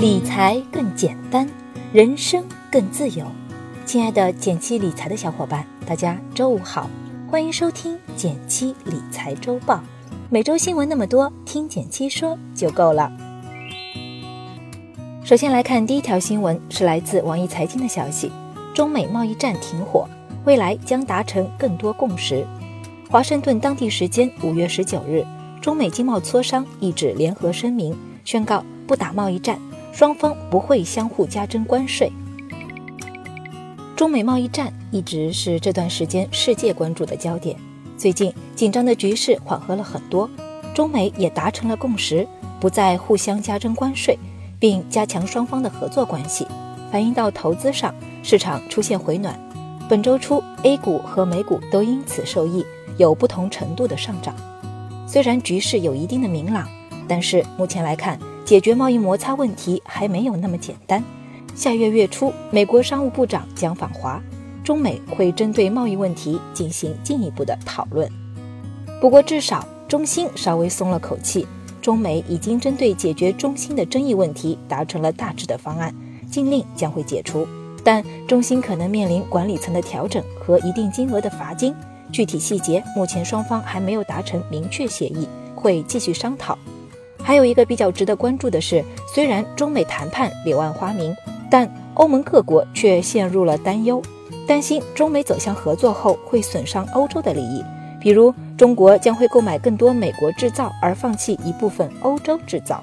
理财更简单，人生更自由。亲爱的减七理财的小伙伴，大家周五好，欢迎收听减七理财周报。每周新闻那么多，听减七说就够了。首先来看第一条新闻，是来自网易财经的消息：中美贸易战停火，未来将达成更多共识。华盛顿当地时间五月十九日，中美经贸磋商一纸联合声明，宣告不打贸易战。双方不会相互加征关税。中美贸易战一直是这段时间世界关注的焦点。最近紧张的局势缓和了很多，中美也达成了共识，不再互相加征关税，并加强双方的合作关系。反映到投资上，市场出现回暖。本周初，A 股和美股都因此受益，有不同程度的上涨。虽然局势有一定的明朗，但是目前来看。解决贸易摩擦问题还没有那么简单。下月月初，美国商务部长将访华，中美会针对贸易问题进行进一步的讨论。不过，至少中兴稍微松了口气，中美已经针对解决中兴的争议问题达成了大致的方案，禁令将会解除，但中兴可能面临管理层的调整和一定金额的罚金。具体细节目前双方还没有达成明确协议，会继续商讨。还有一个比较值得关注的是，虽然中美谈判柳暗花明，但欧盟各国却陷入了担忧，担心中美走向合作后会损伤欧洲的利益，比如中国将会购买更多美国制造而放弃一部分欧洲制造。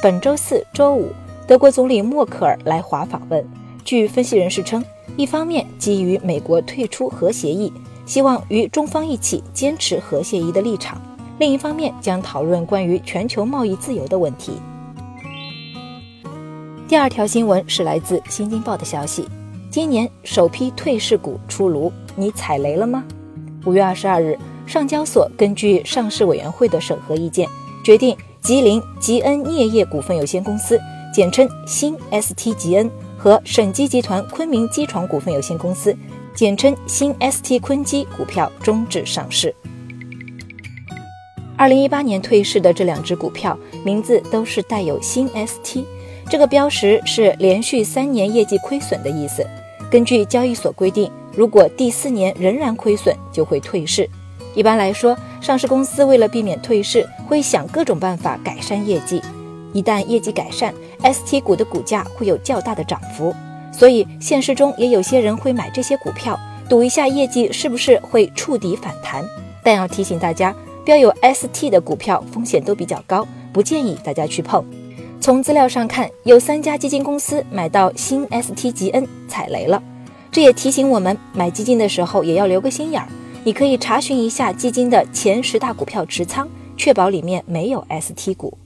本周四、周五，德国总理默克尔来华访问。据分析人士称，一方面基于美国退出核协议，希望与中方一起坚持核协议的立场。另一方面，将讨论关于全球贸易自由的问题。第二条新闻是来自《新京报》的消息：今年首批退市股出炉，你踩雷了吗？五月二十二日，上交所根据上市委员会的审核意见，决定吉林吉恩镍业股份有限公司（简称新 ST 吉恩）和沈基集团昆明机床股份有限公司（简称新 ST 昆基）股票终止上市。二零一八年退市的这两只股票名字都是带有新 ST，这个标识是连续三年业绩亏损的意思。根据交易所规定，如果第四年仍然亏损，就会退市。一般来说，上市公司为了避免退市，会想各种办法改善业绩。一旦业绩改善，ST 股的股价会有较大的涨幅。所以现实中也有些人会买这些股票，赌一下业绩是不是会触底反弹。但要提醒大家。标有 ST 的股票风险都比较高，不建议大家去碰。从资料上看，有三家基金公司买到新 ST 吉恩踩雷了，这也提醒我们买基金的时候也要留个心眼儿。你可以查询一下基金的前十大股票持仓，确保里面没有 ST 股。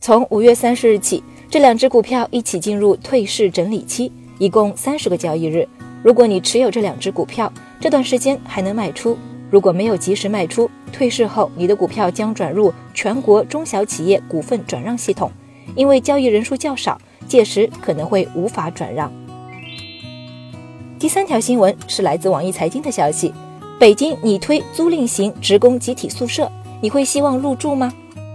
从五月三十日起，这两只股票一起进入退市整理期，一共三十个交易日。如果你持有这两只股票，这段时间还能卖出。如果没有及时卖出，退市后你的股票将转入全国中小企业股份转让系统，因为交易人数较少，届时可能会无法转让。第三条新闻是来自网易财经的消息：北京拟推租赁型职工集体宿舍，你会希望入住吗？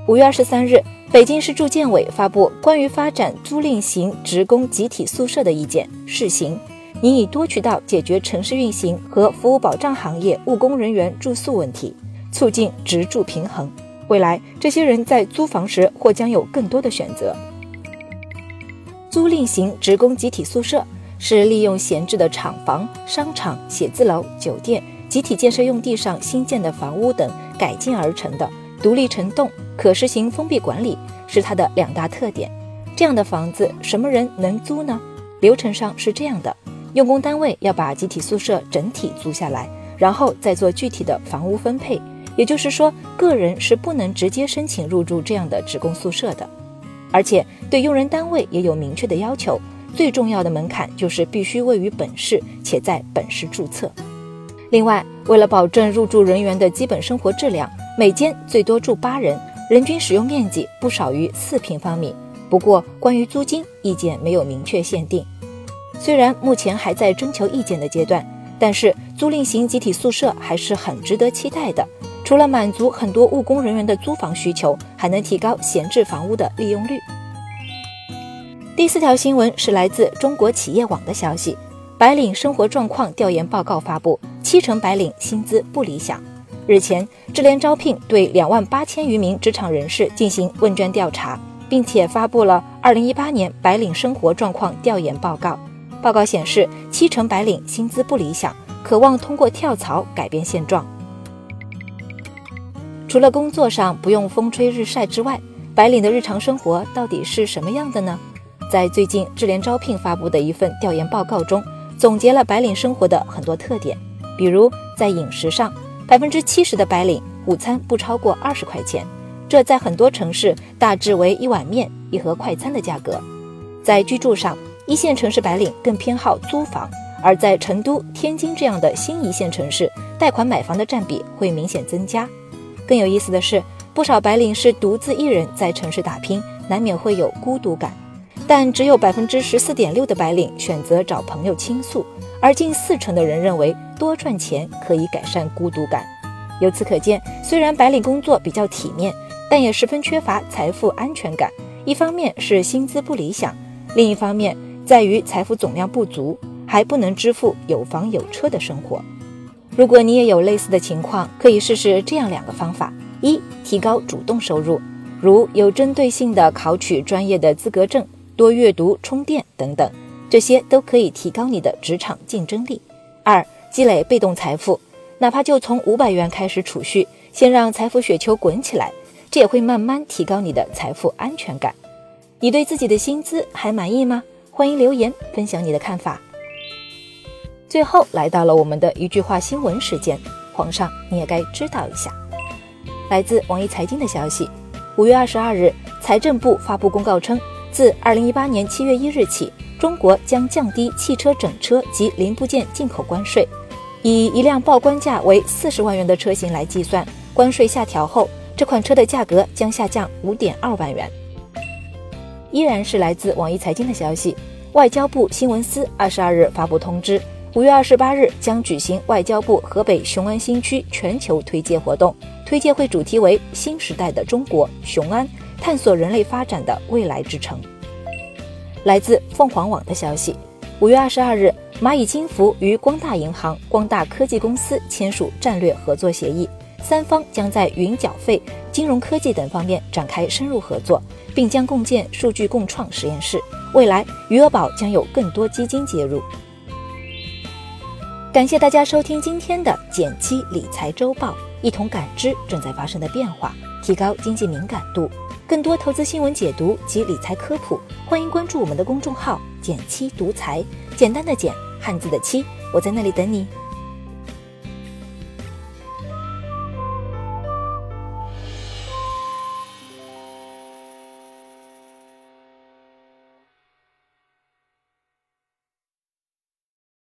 五月二十三日，北京市住建委发布关于发展租赁型职工集体宿舍的意见试行。拟以多渠道解决城市运行和服务保障行业务工人员住宿问题，促进职住平衡。未来，这些人在租房时或将有更多的选择。租赁型职工集体宿舍是利用闲置的厂房、商场、写字楼、酒店、集体建设用地上新建的房屋等改建而成的独立成栋，可实行封闭管理，是它的两大特点。这样的房子，什么人能租呢？流程上是这样的。用工单位要把集体宿舍整体租下来，然后再做具体的房屋分配。也就是说，个人是不能直接申请入住这样的职工宿舍的。而且对用人单位也有明确的要求，最重要的门槛就是必须位于本市且在本市注册。另外，为了保证入住人员的基本生活质量，每间最多住八人，人均使用面积不少于四平方米。不过，关于租金，意见没有明确限定。虽然目前还在征求意见的阶段，但是租赁型集体宿舍还是很值得期待的。除了满足很多务工人员的租房需求，还能提高闲置房屋的利用率。第四条新闻是来自中国企业网的消息：白领生活状况调研报告发布，七成白领薪资不理想。日前，智联招聘对两万八千余名职场人士进行问卷调查，并且发布了二零一八年白领生活状况调研报告。报告显示，七成白领薪资不理想，渴望通过跳槽改变现状。除了工作上不用风吹日晒之外，白领的日常生活到底是什么样的呢？在最近智联招聘发布的一份调研报告中，总结了白领生活的很多特点，比如在饮食上。百分之七十的白领午餐不超过二十块钱，这在很多城市大致为一碗面、一盒快餐的价格。在居住上，一线城市白领更偏好租房，而在成都、天津这样的新一线城市，贷款买房的占比会明显增加。更有意思的是，不少白领是独自一人在城市打拼，难免会有孤独感，但只有百分之十四点六的白领选择找朋友倾诉。而近四成的人认为多赚钱可以改善孤独感。由此可见，虽然白领工作比较体面，但也十分缺乏财富安全感。一方面是薪资不理想，另一方面在于财富总量不足，还不能支付有房有车的生活。如果你也有类似的情况，可以试试这样两个方法：一、提高主动收入，如有针对性的考取专业的资格证、多阅读、充电等等。这些都可以提高你的职场竞争力。二、积累被动财富，哪怕就从五百元开始储蓄，先让财富雪球滚起来，这也会慢慢提高你的财富安全感。你对自己的薪资还满意吗？欢迎留言分享你的看法。最后来到了我们的一句话新闻时间，皇上你也该知道一下。来自网易财经的消息，五月二十二日，财政部发布公告称，自二零一八年七月一日起。中国将降低汽车整车及零部件进口关税，以一辆报关价为四十万元的车型来计算，关税下调后，这款车的价格将下降五点二万元。依然是来自网易财经的消息，外交部新闻司二十二日发布通知，五月二十八日将举行外交部河北雄安新区全球推介活动，推介会主题为“新时代的中国雄安，探索人类发展的未来之城”。来自凤凰网的消息，五月二十二日，蚂蚁金服与光大银行、光大科技公司签署战略合作协议，三方将在云缴费、金融科技等方面展开深入合作，并将共建数据共创实验室。未来，余额宝将有更多基金接入。感谢大家收听今天的减七理财周报，一同感知正在发生的变化，提高经济敏感度。更多投资新闻解读及理财科普，欢迎关注我们的公众号“简七独裁”，简单的简，汉字的七，我在那里等你。